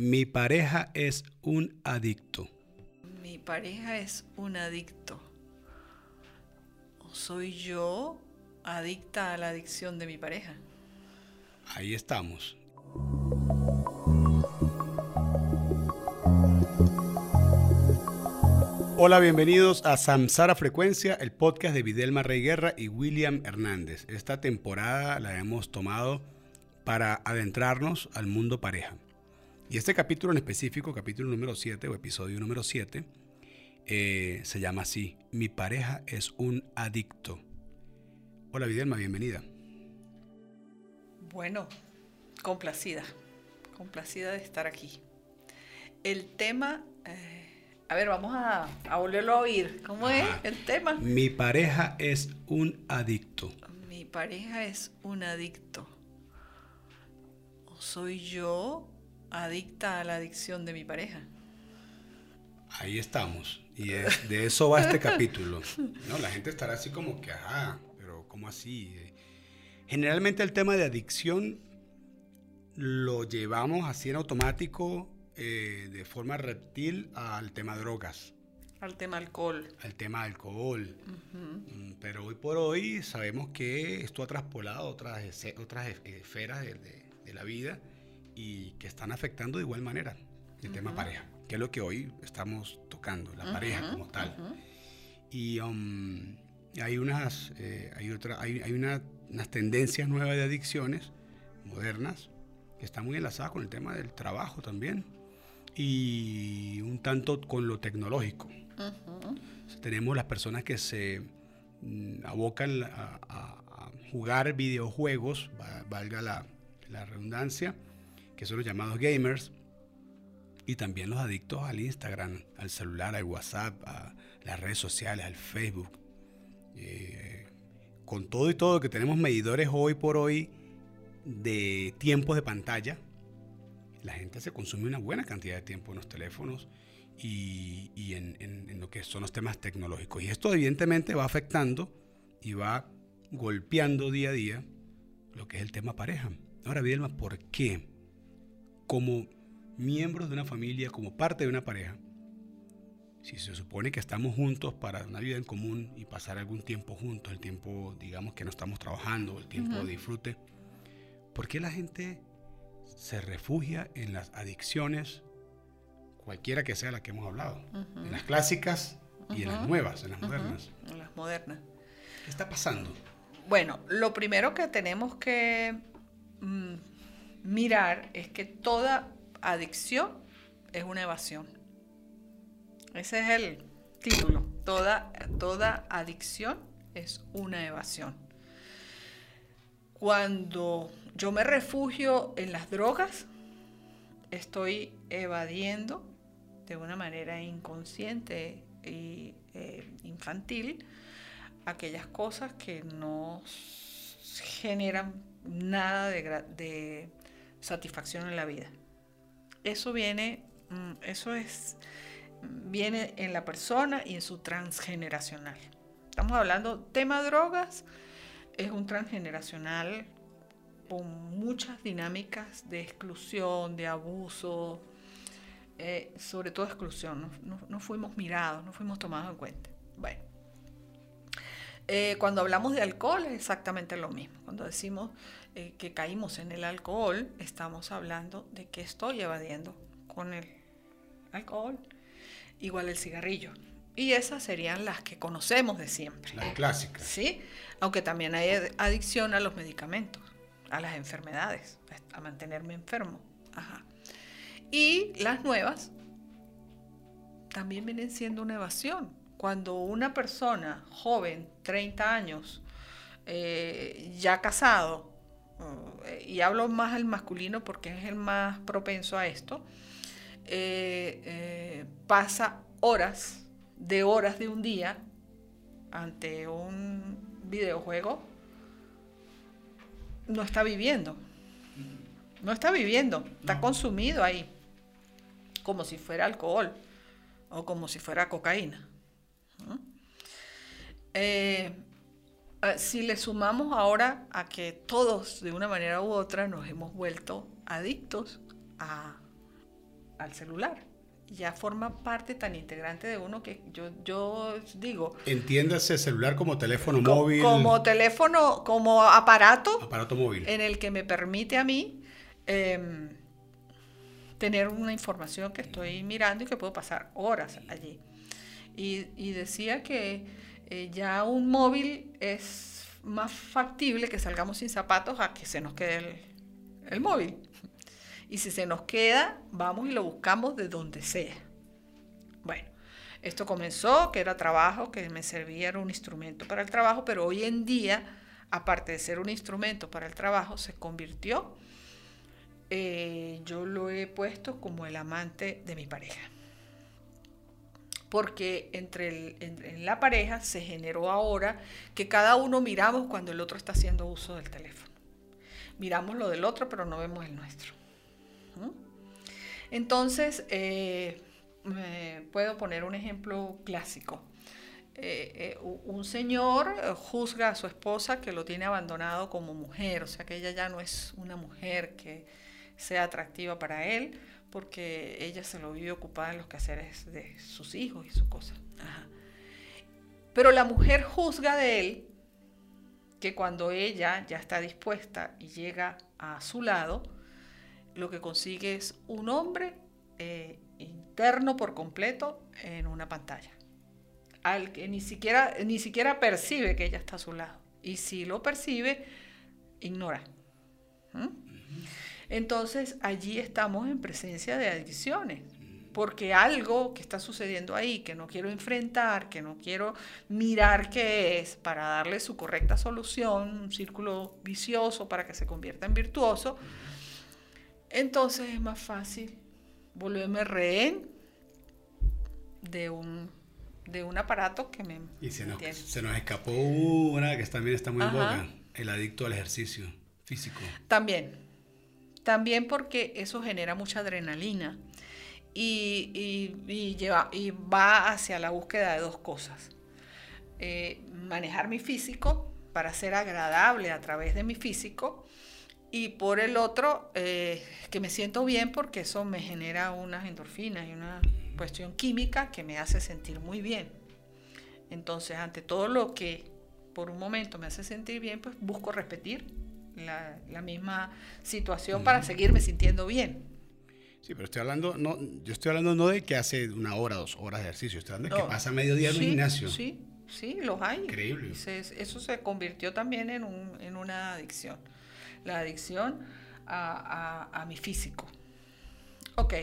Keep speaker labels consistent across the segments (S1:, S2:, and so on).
S1: Mi pareja es un adicto.
S2: Mi pareja es un adicto. ¿O soy yo adicta a la adicción de mi pareja?
S1: Ahí estamos. Hola, bienvenidos a Samsara Frecuencia, el podcast de Videlma Rey Guerra y William Hernández. Esta temporada la hemos tomado para adentrarnos al mundo pareja. Y este capítulo en específico, capítulo número 7 o episodio número 7, eh, se llama así, Mi pareja es un adicto. Hola Videlma, bienvenida.
S2: Bueno, complacida, complacida de estar aquí. El tema, eh, a ver, vamos a, volverlo a oír. ¿Cómo es el tema?
S1: Mi pareja es un adicto.
S2: Mi pareja es un adicto. ¿O soy yo adicta a la adicción de mi pareja?
S1: Ahí estamos. Y de eso va este capítulo. ¿no? La gente estará así como que, ajá, pero ¿cómo así? Generalmente el tema de adicción lo llevamos así en automático, eh, de forma reptil, al tema drogas.
S2: Al tema alcohol.
S1: Al tema alcohol. Mm, pero hoy por hoy sabemos que esto ha traspolado otras, otras esferas de, la vida y que están afectando de igual manera el tema pareja, que es lo que hoy estamos tocando, la pareja como tal. Y um, hay unas, eh, hay, otra, hay, hay una unas tendencias nuevas de adicciones modernas que están muy enlazadas con el tema del trabajo también y un tanto con lo tecnológico. tenemos las personas que se mm, abocan a, jugar videojuegos, valga la, la, redundancia, que son los llamados gamers, y también los adictos al Instagram, al celular, al WhatsApp, a las redes sociales, al Facebook. Eh, con todo y todo que tenemos medidores hoy por hoy de tiempos de pantalla, la gente se consume una buena cantidad de tiempo en los teléfonos y, en, lo que son los temas tecnológicos. Y esto evidentemente va afectando y va golpeando día a día lo que es el tema pareja. Ahora, Vilma, ¿por qué como miembros de una familia, como parte de una pareja, si se supone que estamos juntos para una vida en común y pasar algún tiempo juntos, el tiempo, digamos, que no estamos trabajando, el tiempo de disfrute, ¿por qué la gente se refugia en las adicciones, cualquiera que sea la que hemos hablado? En las clásicas y en las nuevas, en las modernas.
S2: En las modernas.
S1: ¿Qué está pasando?
S2: Bueno, lo primero que tenemos que mm, mirar es que toda adicción es una evasión. Ese es el título. Toda, toda adicción es una evasión. Cuando yo me refugio en las drogas, estoy evadiendo de una manera inconsciente y eh, infantil aquellas cosas que no generan nada de, de, satisfacción en la vida. Eso viene, mm, eso es viene en la persona y en su transgeneracional. Estamos hablando, tema drogas, es un transgeneracional con muchas dinámicas de exclusión, de abuso, eh, sobre todo exclusión. No, fuimos mirados, no fuimos tomados en cuenta. Bueno, eh, cuando hablamos de alcohol es exactamente lo mismo. Cuando decimos eh, que caímos en el alcohol, estamos hablando de que estoy evadiendo con el alcohol igual el cigarrillo. Y esas serían las que conocemos de siempre.
S1: Las clásicas.
S2: Sí, aunque también hay adicción a los medicamentos, a las enfermedades, a mantenerme enfermo. Ajá. Y las nuevas también vienen siendo una evasión. Cuando una persona joven, 30 años, eh, ya casado, eh, y hablo más al masculino porque es el más propenso a esto, eh, eh, pasa horas, de horas de un día, ante un videojuego, no está viviendo. No está viviendo, está consumido ahí, como si fuera alcohol o como si fuera cocaína. Eh, si le sumamos ahora a que todos de una manera u otra nos hemos vuelto adictos a al celular. Ya forma parte tan integrante de uno que yo, yo digo...
S1: Entiéndase celular como teléfono
S2: co-
S1: móvil.
S2: Como teléfono, como aparato
S1: aparato móvil.
S2: en el que me permite a mí em, tener una información que estoy mirando y que puedo pasar horas allí. Y, y decía que eh, ya un móvil es más factible que salgamos sin zapatos a que se nos quede el, móvil. Y si se nos queda, vamos y lo buscamos de donde sea. Bueno, esto comenzó, que era trabajo, que me servía, era un instrumento para el trabajo, pero hoy en día, aparte de ser un instrumento para el trabajo, se convirtió, eh, yo lo he puesto como el amante de mi pareja. Porque entre, en, la pareja se generó ahora que cada uno miramos cuando el otro está haciendo uso del teléfono. Miramos lo del otro, pero no vemos el nuestro. Entonces, eh, puedo poner un ejemplo clásico. Eh, eh, un señor juzga a su esposa que lo tiene abandonado como mujer, o sea que ella ya no es una mujer que sea atractiva para él, porque ella se lo vive ocupada en los quehaceres de sus hijos y sus cosas. Ajá. Pero la mujer juzga de él que cuando ella ya está dispuesta y llega a su lado, lo que consigue es un hombre eh, interno por completo en una pantalla, al que ni siquiera, ni siquiera percibe que ella está a su lado. Y si lo percibe, ignora. ¿Mm? Entonces allí estamos en presencia de adicciones, porque algo que está sucediendo ahí, que no quiero enfrentar, que no quiero mirar qué es, para darle su correcta solución, un círculo vicioso para que se convierta en virtuoso, entonces es más fácil volverme rehén de un, de un aparato que me
S1: Y se nos, se nos escapó una que también está muy en
S2: Ajá.
S1: boca, el adicto al ejercicio físico.
S2: También, también porque eso genera mucha adrenalina y, y- lleva, y va hacia la búsqueda de dos cosas. Eh, manejar mi físico para ser agradable a través de mi físico y por el otro eh, que me siento bien porque eso me genera unas endorfinas y una cuestión química que me hace sentir muy bien. Entonces, ante todo lo que por un momento me hace sentir bien, pues busco repetir la, la misma situación para seguirme sintiendo bien.
S1: Sí, pero estoy hablando, no, yo estoy hablando no de que hace una hora, dos horas de ejercicio, estoy hablando de
S2: No.
S1: que pasa medio día en un
S2: Sí,
S1: gimnasio.
S2: Sí, sí, los hay.
S1: Increíble.
S2: Se- eso se convirtió también en, un- en una adicción. La adicción a, a- a mi físico. Ok,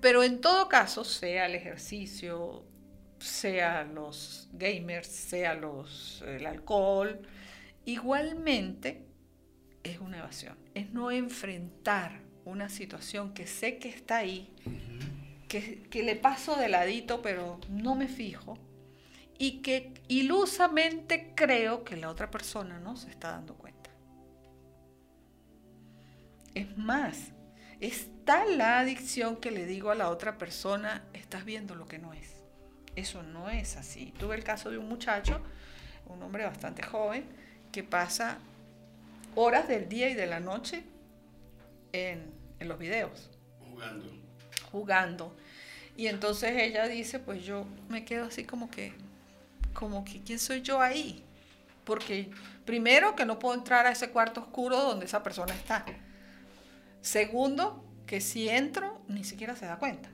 S2: pero en todo caso, sea el ejercicio, sea los gamers, sea los, el alcohol, igualmente es una evasión. Es no enfrentar una situación que sé que está ahí, que, que le paso de ladito, pero no me fijo, y que ilusamente creo que la otra persona no se está dando cuenta. Es más, es tal la adicción que le digo a la otra persona, estás viendo lo que no es. Eso no es así. Tuve el caso de un muchacho, un hombre bastante joven, que pasa horas del día y de la noche en, en los videos
S1: Jugando.
S2: jugando. Y entonces ella dice, pues yo me quedo así como que, como que, ¿quién soy yo ahí? Porque primero que no puedo entrar a ese cuarto oscuro donde esa persona está. Segundo, que si entro, ni siquiera se da cuenta.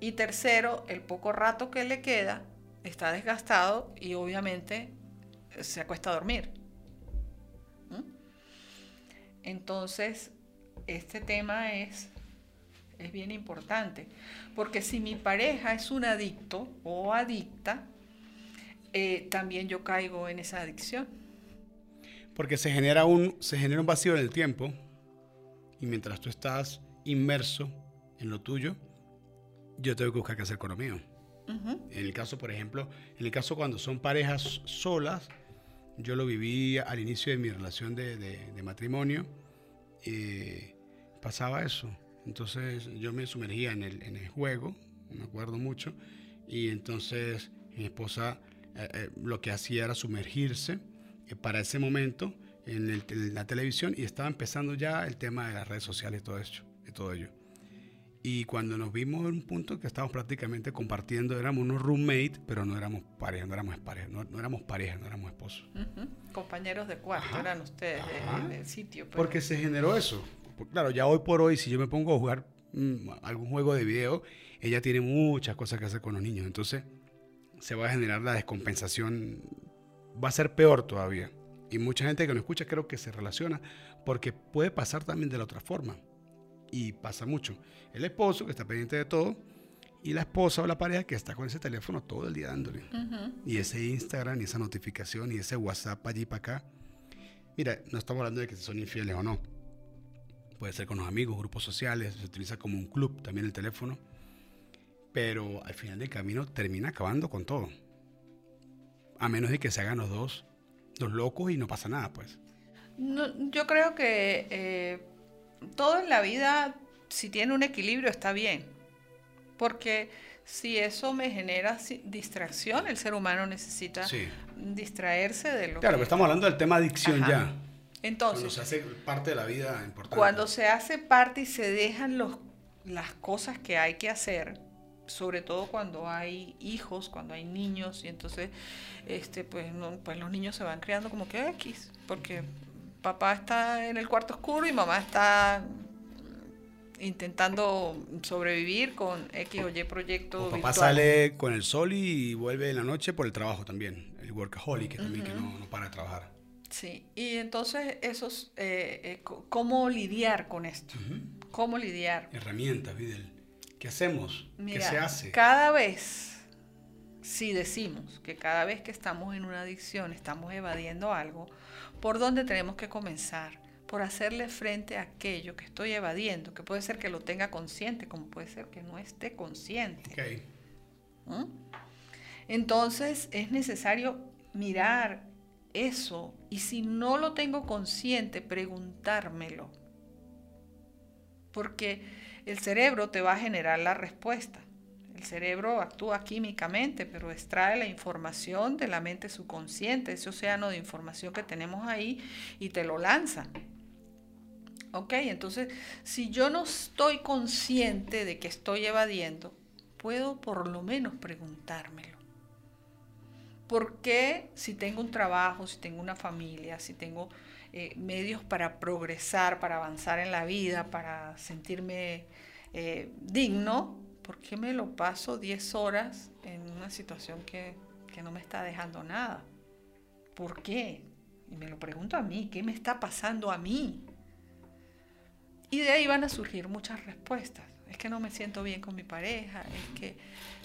S2: Y tercero, el poco rato que le queda está desgastado y obviamente se acuesta a dormir. Entonces, este tema es es bien importante, porque si mi pareja es un adicto o adicta, eh, también yo caigo en esa adicción.
S1: Porque se genera, un, se genera un vacío en el tiempo y mientras tú estás inmerso en lo tuyo, yo tengo que buscar qué hacer con lo mío. En el caso, por ejemplo, en el caso cuando son parejas solas, yo lo viví al inicio de mi relación de, de- de matrimonio, eh, pasaba eso. Entonces yo me sumergía en el, en el juego, me acuerdo mucho, y entonces mi esposa eh, eh, lo que hacía era sumergirse eh, para ese momento en, la televisión y estaba empezando ya el tema de las redes sociales y todo, eso, y todo ello. Y cuando nos vimos en un punto que estábamos prácticamente compartiendo, éramos unos roommates, pero no éramos pareja, no éramos pareja, no, no éramos pareja, no éramos esposos.
S2: Ujú. Compañeros de cuarto
S1: Ajá.
S2: eran ustedes de-
S1: Ajá.
S2: del sitio. pero-
S1: Porque se generó eso. Claro, ya hoy por hoy, si yo me pongo a jugar mm, algún juego de video, ella tiene muchas cosas que hacer con los niños. Entonces, se va a generar la descompensación. Va a ser peor todavía. Y mucha gente que nos escucha creo que se relaciona porque puede pasar también de la otra forma. Y pasa mucho. El esposo que está pendiente de todo y la esposa o la pareja que está con ese teléfono todo el día dándole. Y ese Instagram, y esa notificación, y ese WhatsApp allí para acá. Mira, no estamos hablando de que son infieles o no. Puede ser con los amigos, grupos sociales, se utiliza como un club también el teléfono. Pero al final del camino termina acabando con todo. A menos de que se hagan los dos, los locos y no pasa nada, pues.
S2: No, yo creo que eh, todo en la vida, si tiene un equilibrio, está bien. Porque si eso me genera distracción, el ser humano necesita
S1: Sí.
S2: distraerse de lo
S1: Claro, pero
S2: que...
S1: estamos hablando del tema adicción
S2: Ajá.
S1: ya. Cuando
S2: Entonces,
S1: se hace parte de la vida importante.
S2: cuando se hace parte y se dejan los, las cosas que hay que hacer, sobre todo cuando hay hijos, cuando hay niños, y entonces este, pues, no, pues los niños se van creando como que X, porque papá está en el cuarto oscuro y mamá está intentando sobrevivir con X o Y proyecto.
S1: O papá
S2: virtual.
S1: sale con el sol y vuelve en la noche por el trabajo también. El workaholic, que también que no, no para de trabajar.
S2: Sí, y entonces esos, eh, eh, ¿cómo lidiar con esto? ¿Cómo lidiar?
S1: Herramientas, Videl. ¿Qué hacemos?
S2: Mira,
S1: ¿Qué se hace?
S2: cada vez, si decimos que cada vez que estamos en una adicción estamos evadiendo algo, ¿por dónde tenemos que comenzar? Por hacerle frente a aquello que estoy evadiendo, que puede ser que lo tenga consciente, como puede ser que no esté consciente. ¿Mm? Entonces es necesario mirar eso y si no lo tengo consciente, preguntármelo. Porque el cerebro te va a generar la respuesta. El cerebro actúa químicamente, pero extrae la información de la mente subconsciente, ese océano de información que tenemos ahí, y te lo lanza. Ok, entonces, si yo no estoy consciente de que estoy evadiendo, puedo por lo menos preguntármelo. ¿Por qué si tengo un trabajo, si tengo una familia, si tengo eh, medios para progresar, para avanzar en la vida, para sentirme eh, digno, ¿por qué me lo paso 10 horas en una situación que, que no me está dejando nada? ¿Por qué? Y me lo pregunto a mí, ¿qué me está pasando a mí? Y de ahí van a surgir muchas respuestas. Es que no me siento bien con mi pareja, es que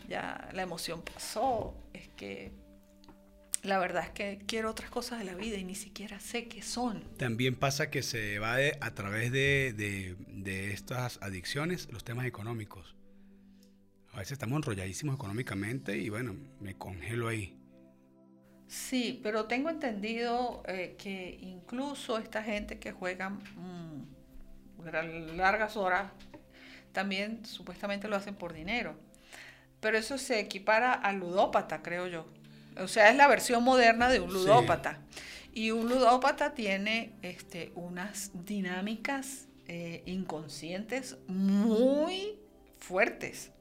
S2: ya la emoción pasó, es que la verdad es que quiero otras cosas de la vida y ni siquiera sé qué son.
S1: También pasa que se evade a través de, de- de estas adicciones los temas económicos. A veces estamos enrolladísimos económicamente y bueno, me congelo ahí.
S2: Sí, pero tengo entendido eh, que incluso esta gente que juega mm, gra- largas horas también supuestamente lo hacen por dinero. Pero eso se equipara al ludópata, creo yo. O sea, es la versión moderna de un
S1: Sí.
S2: ludópata. Y un ludópata tiene este, unas dinámicas eh, inconscientes muy fuertes.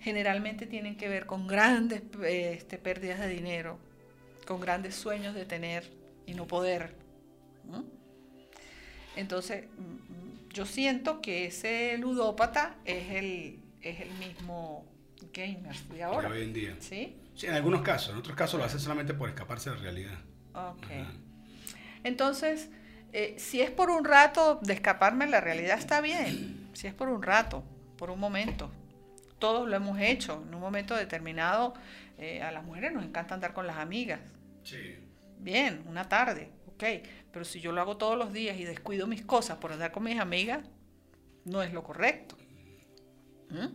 S2: Generalmente tienen que ver con grandes este, pérdidas de dinero, con grandes sueños de tener y no poder. Entonces, mm, yo siento que ese ludópata es el, es el mismo gamer de ahora.
S1: de hoy en día.
S2: ¿Sí?
S1: Sí, en algunos casos, en otros casos lo hacen solamente por escaparse de la realidad.
S2: Ok.
S1: Ajá.
S2: Entonces, eh, si es por un rato de escaparme de la realidad, está bien. Si es por un rato, por un momento. Todos lo hemos hecho. En un momento determinado, eh, a las mujeres nos encanta andar con las amigas.
S1: Sí.
S2: Bien, una tarde, ok. Pero si yo lo hago todos los días y descuido mis cosas por andar con mis amigas, no es lo correcto. ¿Mm?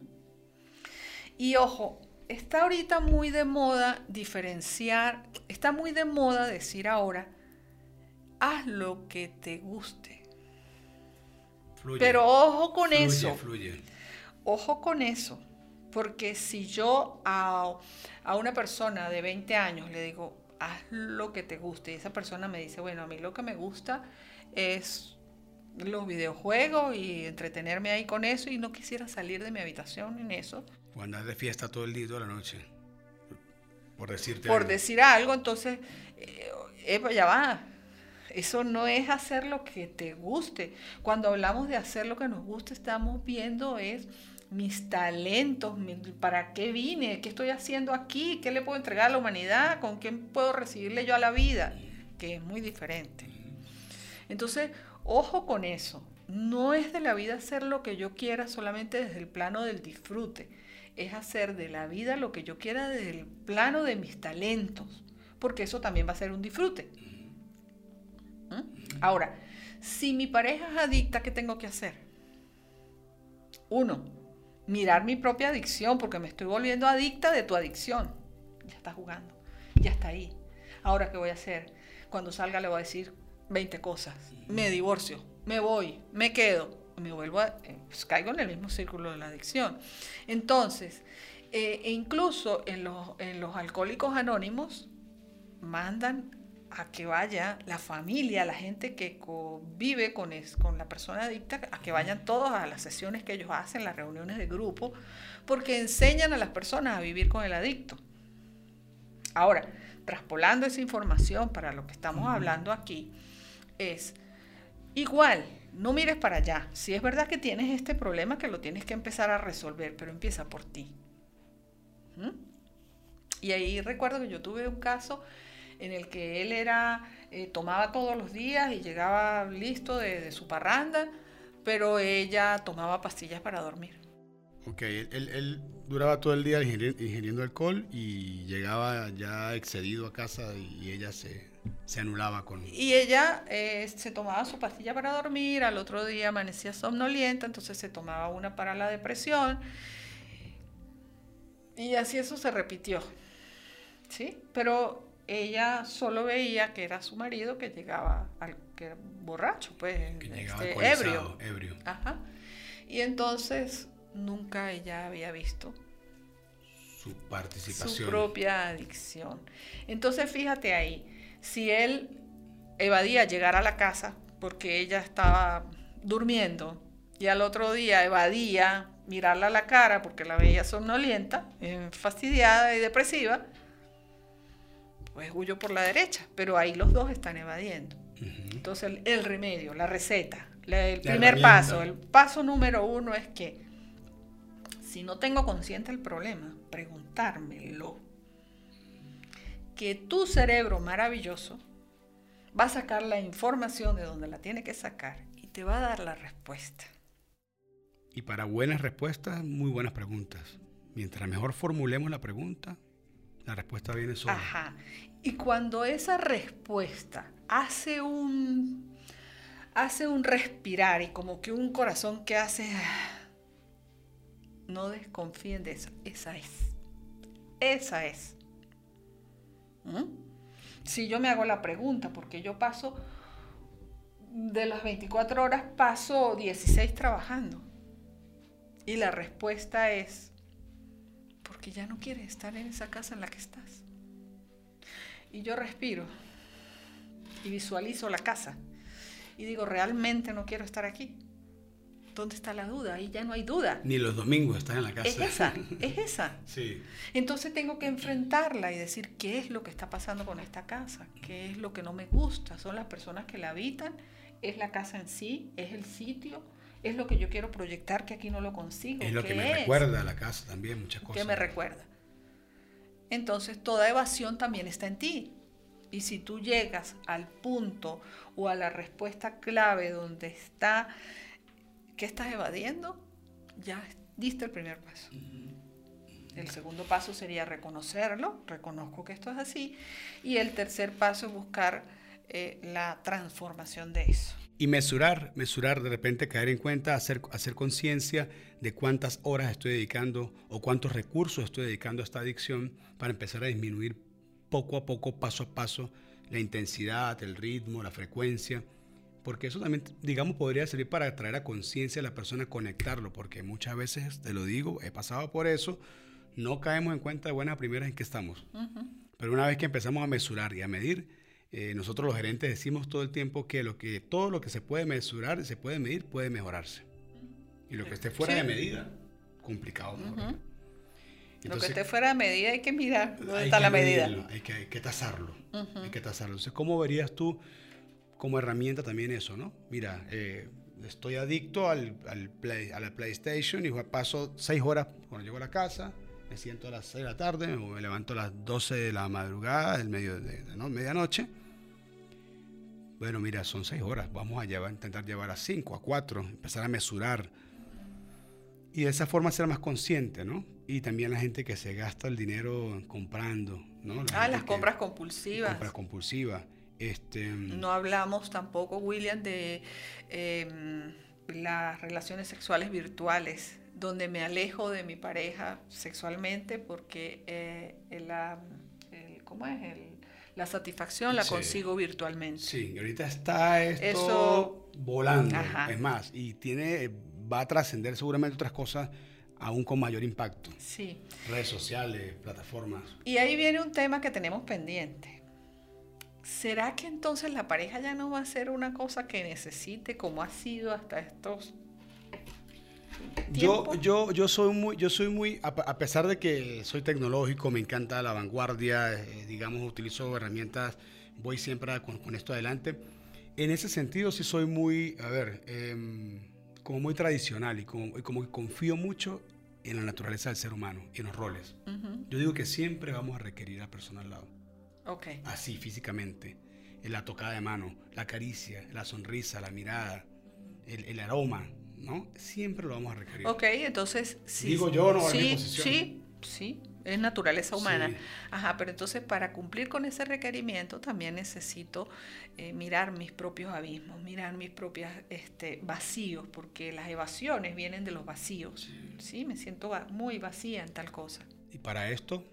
S2: Y ojo, está ahorita muy de moda diferenciar, está muy de moda decir ahora, haz lo que te guste.
S1: Fluye.
S2: Pero ojo con
S1: Fluye,
S2: eso.
S1: Fluye.
S2: Ojo con eso, porque si yo a, a una persona de 20 años le digo, haz lo que te guste, y esa persona me dice, bueno, a mí lo que me gusta es los videojuegos y entretenerme ahí con eso y no quisiera salir de mi habitación en eso.
S1: O andar de fiesta todo el día y toda la noche. Por decirte
S2: Por
S1: algo.
S2: decir algo, entonces, eh, ya va. Eso no es hacer lo que te guste. Cuando hablamos de hacer lo que nos gusta, estamos viendo es mis talentos, para qué vine, qué estoy haciendo aquí, qué le puedo entregar a la humanidad, con qué puedo recibirle yo a la vida, que es muy diferente. Entonces, ojo con eso. No es de la vida hacer lo que yo quiera solamente desde el plano del disfrute. Es hacer de la vida lo que yo quiera desde el plano de mis talentos. Porque eso también va a ser un disfrute. ¿Mm? Ahora, si mi pareja es adicta, ¿qué tengo que hacer? Uno, mirar mi propia adicción, porque me estoy volviendo adicta de tu adicción. Ya está jugando, ya está ahí. Ahora, ¿qué voy a hacer? Cuando salga le voy a decir 20 cosas. Me divorcio, me voy, me quedo, me vuelvo a... eh, pues, caigo en el mismo círculo de la adicción. Entonces, eh, e incluso en los, en los alcohólicos anónimos mandan a que vaya la familia, la gente que convive con, es- con la persona adicta, a que vayan todos a las sesiones que ellos hacen, las reuniones de grupo, porque enseñan a las personas a vivir con el adicto. Ahora, traspolando esa información para lo que estamos hablando aquí, es igual, no mires para allá. Si es verdad que tienes este problema, que lo tienes que empezar a resolver, pero empieza por ti. ¿Mm? Y ahí recuerdo que yo tuve un caso en el que él era, eh, tomaba todos los días y llegaba listo de, de su parranda, pero ella tomaba pastillas para dormir.
S1: Ok, él, él- él duraba todo el día ingiri- ingiriendo alcohol y llegaba ya excedido a casa y ella se, se anulaba con...
S2: Y ella eh, se tomaba su pastilla para dormir, al otro día amanecía somnolienta, entonces se tomaba una para la depresión. Y así eso se repitió. ¿Sí? Pero ella solo veía que era su marido que llegaba al que era borracho, pues
S1: Que llegaba
S2: este, ebrio.
S1: ebrio.
S2: Ajá. Y entonces nunca ella había visto
S1: Su
S2: su
S1: participación.
S2: propia adicción. Entonces fíjate ahí, si él evadía llegar a la casa porque ella estaba durmiendo y al otro día evadía mirarla a la cara porque la veía somnolienta, eh, fastidiada y depresiva, pues huyó por la derecha, pero ahí los dos están evadiendo. Entonces el, el remedio, la receta, la- el
S1: La
S2: primer paso, el paso número uno es que si no tengo consciente el problema, preguntármelo. Que tu cerebro maravilloso va a sacar la información de donde la tiene que sacar y te va a dar la respuesta.
S1: Y para buenas respuestas, muy buenas preguntas. Mientras mejor formulemos la pregunta, la respuesta viene sola.
S2: Ajá. Y cuando esa respuesta hace un hace un respirar y como que un corazón que hace no desconfíen de eso, esa es. Esa es. ¿Mm? Si yo me hago la pregunta, porque yo paso de las 24 horas paso 16 trabajando. Y la respuesta es porque ya no quieres estar en esa casa en la que estás. Y yo respiro y visualizo la casa y digo, realmente no quiero estar aquí. ¿Dónde está la duda? Ahí ya no hay duda.
S1: Ni los domingos estás en la casa.
S2: Es esa, es esa.
S1: Sí.
S2: Entonces tengo que enfrentarla y decir qué es lo que está pasando con esta casa, qué es lo que no me gusta, son las personas que la habitan, es la casa en sí, es el sitio, es lo que yo quiero proyectar que aquí no lo consigo.
S1: Es lo
S2: ¿qué
S1: que me
S2: es?
S1: recuerda a la casa también, muchas cosas.
S2: que me recuerda. Entonces, toda evasión también está en ti. Y si tú llegas al punto o a la respuesta clave donde está, ¿qué estás evadiendo? Ya diste el primer paso. El segundo paso sería reconocerlo, reconozco que esto es así. Y el tercer paso es buscar eh, la transformación de eso.
S1: Y mesurar, mesurar, de repente caer en cuenta, hacer, hacer conciencia de cuántas horas estoy dedicando o cuántos recursos estoy dedicando a esta adicción para empezar a disminuir poco a poco, paso a paso, la intensidad, el ritmo, la frecuencia. Porque eso también, digamos, podría servir para traer a conciencia a la persona, conectarlo, porque muchas veces, te lo digo, he pasado por eso, no caemos en cuenta de buenas primeras en que estamos. Pero una vez que empezamos a mesurar y a medir, eh, nosotros los gerentes decimos todo el tiempo que, lo que todo lo que se puede mesurar, se puede medir, puede mejorarse. Y lo que esté fuera de medida, complicado.
S2: lo que esté fuera de medida hay que mirar dónde está la medida.
S1: Hay que, hay que tasarlo. Hay que tasarlo. Entonces, ¿cómo verías tú como herramienta también eso, no? Mira, eh, estoy adicto al, al play, a la PlayStation y paso seis horas cuando llego a la casa, me siento a las 6 de la tarde, me levanto a las 12 de la madrugada, del medio de, ¿no? medianoche. Bueno, mira, son seis horas, vamos a llevar, intentar llevar a 5, a 4, empezar a mesurar. Y de esa forma ser más consciente, ¿no? Y también la gente que se gasta el dinero comprando, ¿no?
S2: ah, las compras compulsivas.
S1: Compras compulsivas. Este,
S2: no hablamos tampoco, William, de em, las relaciones sexuales virtuales, donde me alejo de mi pareja sexualmente porque eh, la, ¿cómo es? La satisfacción la consigo virtualmente.
S1: Sí, y ahorita está esto volando, es más, y tiene, va a trascender seguramente otras cosas aún con mayor impacto.
S2: Sí.
S1: Redes sociales, plataformas.
S2: Y ahí viene un tema que tenemos pendiente ¿será que entonces la pareja ya no va a ser una cosa que necesite como ha sido hasta estos
S1: yo, yo, yo soy muy, yo soy muy, a, pesar de que soy tecnológico, me encanta la vanguardia, eh, digamos, utilizo herramientas, voy siempre con, esto adelante. En ese sentido sí soy muy, a ver, em, como muy tradicional y como, como que confío mucho en la naturaleza del ser humano y en los roles. Yo digo que siempre vamos a requerir a la persona al lado.
S2: Okay.
S1: Así, físicamente. La tocada de mano, la caricia, la sonrisa, la mirada, el, aroma, ¿no? Siempre lo vamos a requerir.
S2: Ok, entonces
S1: sí. Digo yo, no,
S2: sí, sí, sí, es naturaleza humana. Ajá, pero entonces para cumplir con ese requerimiento también necesito eh, mirar mis propios abismos, mirar mis propios este, vacíos, porque las evasiones vienen de los vacíos. sí, me siento muy vacía en tal cosa.
S1: Y para esto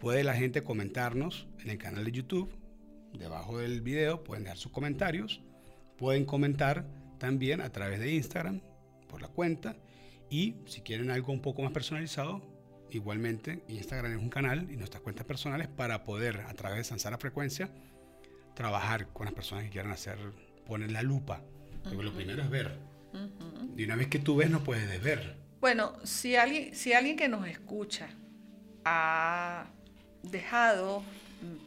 S1: Puede la gente comentarnos en el canal de YouTube, debajo del video, pueden dejar sus comentarios, pueden comentar también a través de Instagram, por la cuenta, y si quieren algo un poco más personalizado, igualmente Instagram es un canal y nuestras cuentas personales para poder a través de Sansara Frecuencia trabajar con las personas que quieran hacer, poner la lupa. Porque lo primero es ver. Y una vez que tú ves, no puedes ver.
S2: Bueno, si alguien, si alguien que nos escucha ha dejado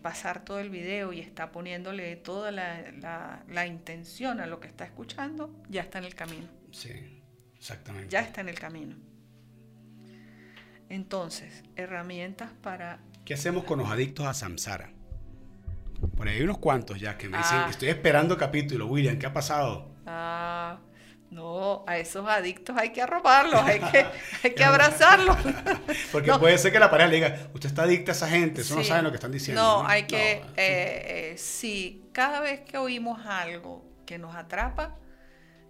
S2: pasar todo el video y está poniéndole toda la, intención a lo que está escuchando, ya está en el camino.
S1: Sí, exactamente.
S2: Ya está en el camino. Entonces, herramientas para...
S1: ¿Qué hacemos con los adictos a samsara? Por ahí hay unos cuantos ya que me dicen ah. estoy esperando capítulo. William, ¿qué ha pasado?
S2: Ah, no, a esos adictos hay que arrobarlos, hay que, hay que abrazarlos.
S1: Porque puede ser que la pareja le diga, usted está adicta a esa gente, eso no saben lo que están diciendo.
S2: No, hay que, no, eh, eh, sí, cada vez que oímos algo que nos atrapa,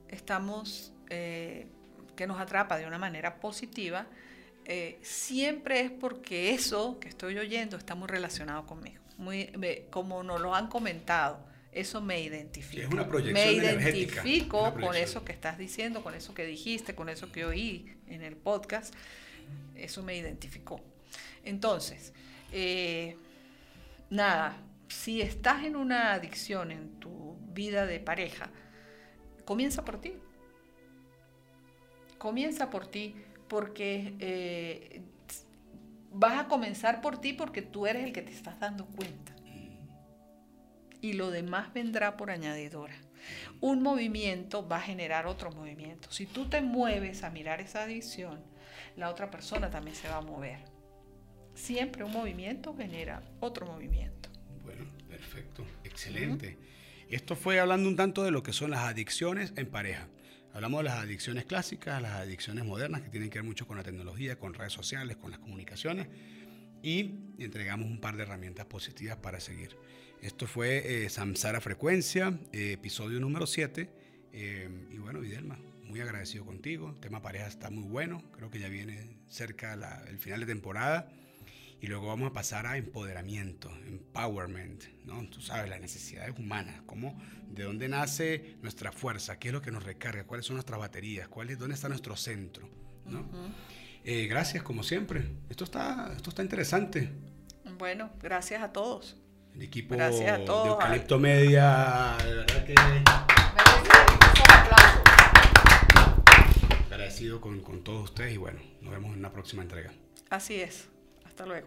S2: estamos, eh, que nos atrapa de una manera positiva, siempre es porque eso que estoy oyendo está muy relacionado conmigo, muy, como nos lo han comentado eso me identifica.
S1: Es una proyección
S2: Me identifico con eso que estás diciendo, con eso que dijiste, con eso que oí en el podcast. Eso me identificó. Entonces, eh, nada, si estás en una adicción en tu vida de pareja, comienza por ti. Comienza por ti porque eh, vas a comenzar por ti porque tú eres el que te estás dando cuenta y lo demás vendrá por añadidura. Un movimiento va a generar otro movimiento. Si tú te mueves a mirar esa adicción, la otra persona también se va a mover. Siempre un movimiento genera otro movimiento.
S1: Bueno, perfecto, excelente. Esto fue hablando un tanto de lo que son las adicciones en pareja. Hablamos de las adicciones clásicas, las adicciones modernas que tienen que ver mucho con la tecnología, con redes sociales, con las comunicaciones y entregamos un par de herramientas positivas para seguir. Esto fue eh, Samsara Frecuencia, eh, episodio número 7. Eh, y bueno, Videlma, muy agradecido contigo. El tema pareja está muy bueno. Creo que ya viene cerca el final de temporada. Y luego vamos a pasar a empoderamiento, empowerment, ¿no? Tú sabes, las necesidades humanas, cómo, de dónde nace nuestra fuerza, qué es lo que nos recarga, cuáles son nuestras baterías, cuál es, dónde está nuestro centro, ¿no? Gracias, como siempre. Esto está, esto está interesante.
S2: Bueno, gracias a todos.
S1: el equipo
S2: Gracias a todos.
S1: de Eucalipto Media, de verdad que agradecido con, con todos ustedes y bueno, nos vemos en una próxima entrega.
S2: Así es. Hasta luego.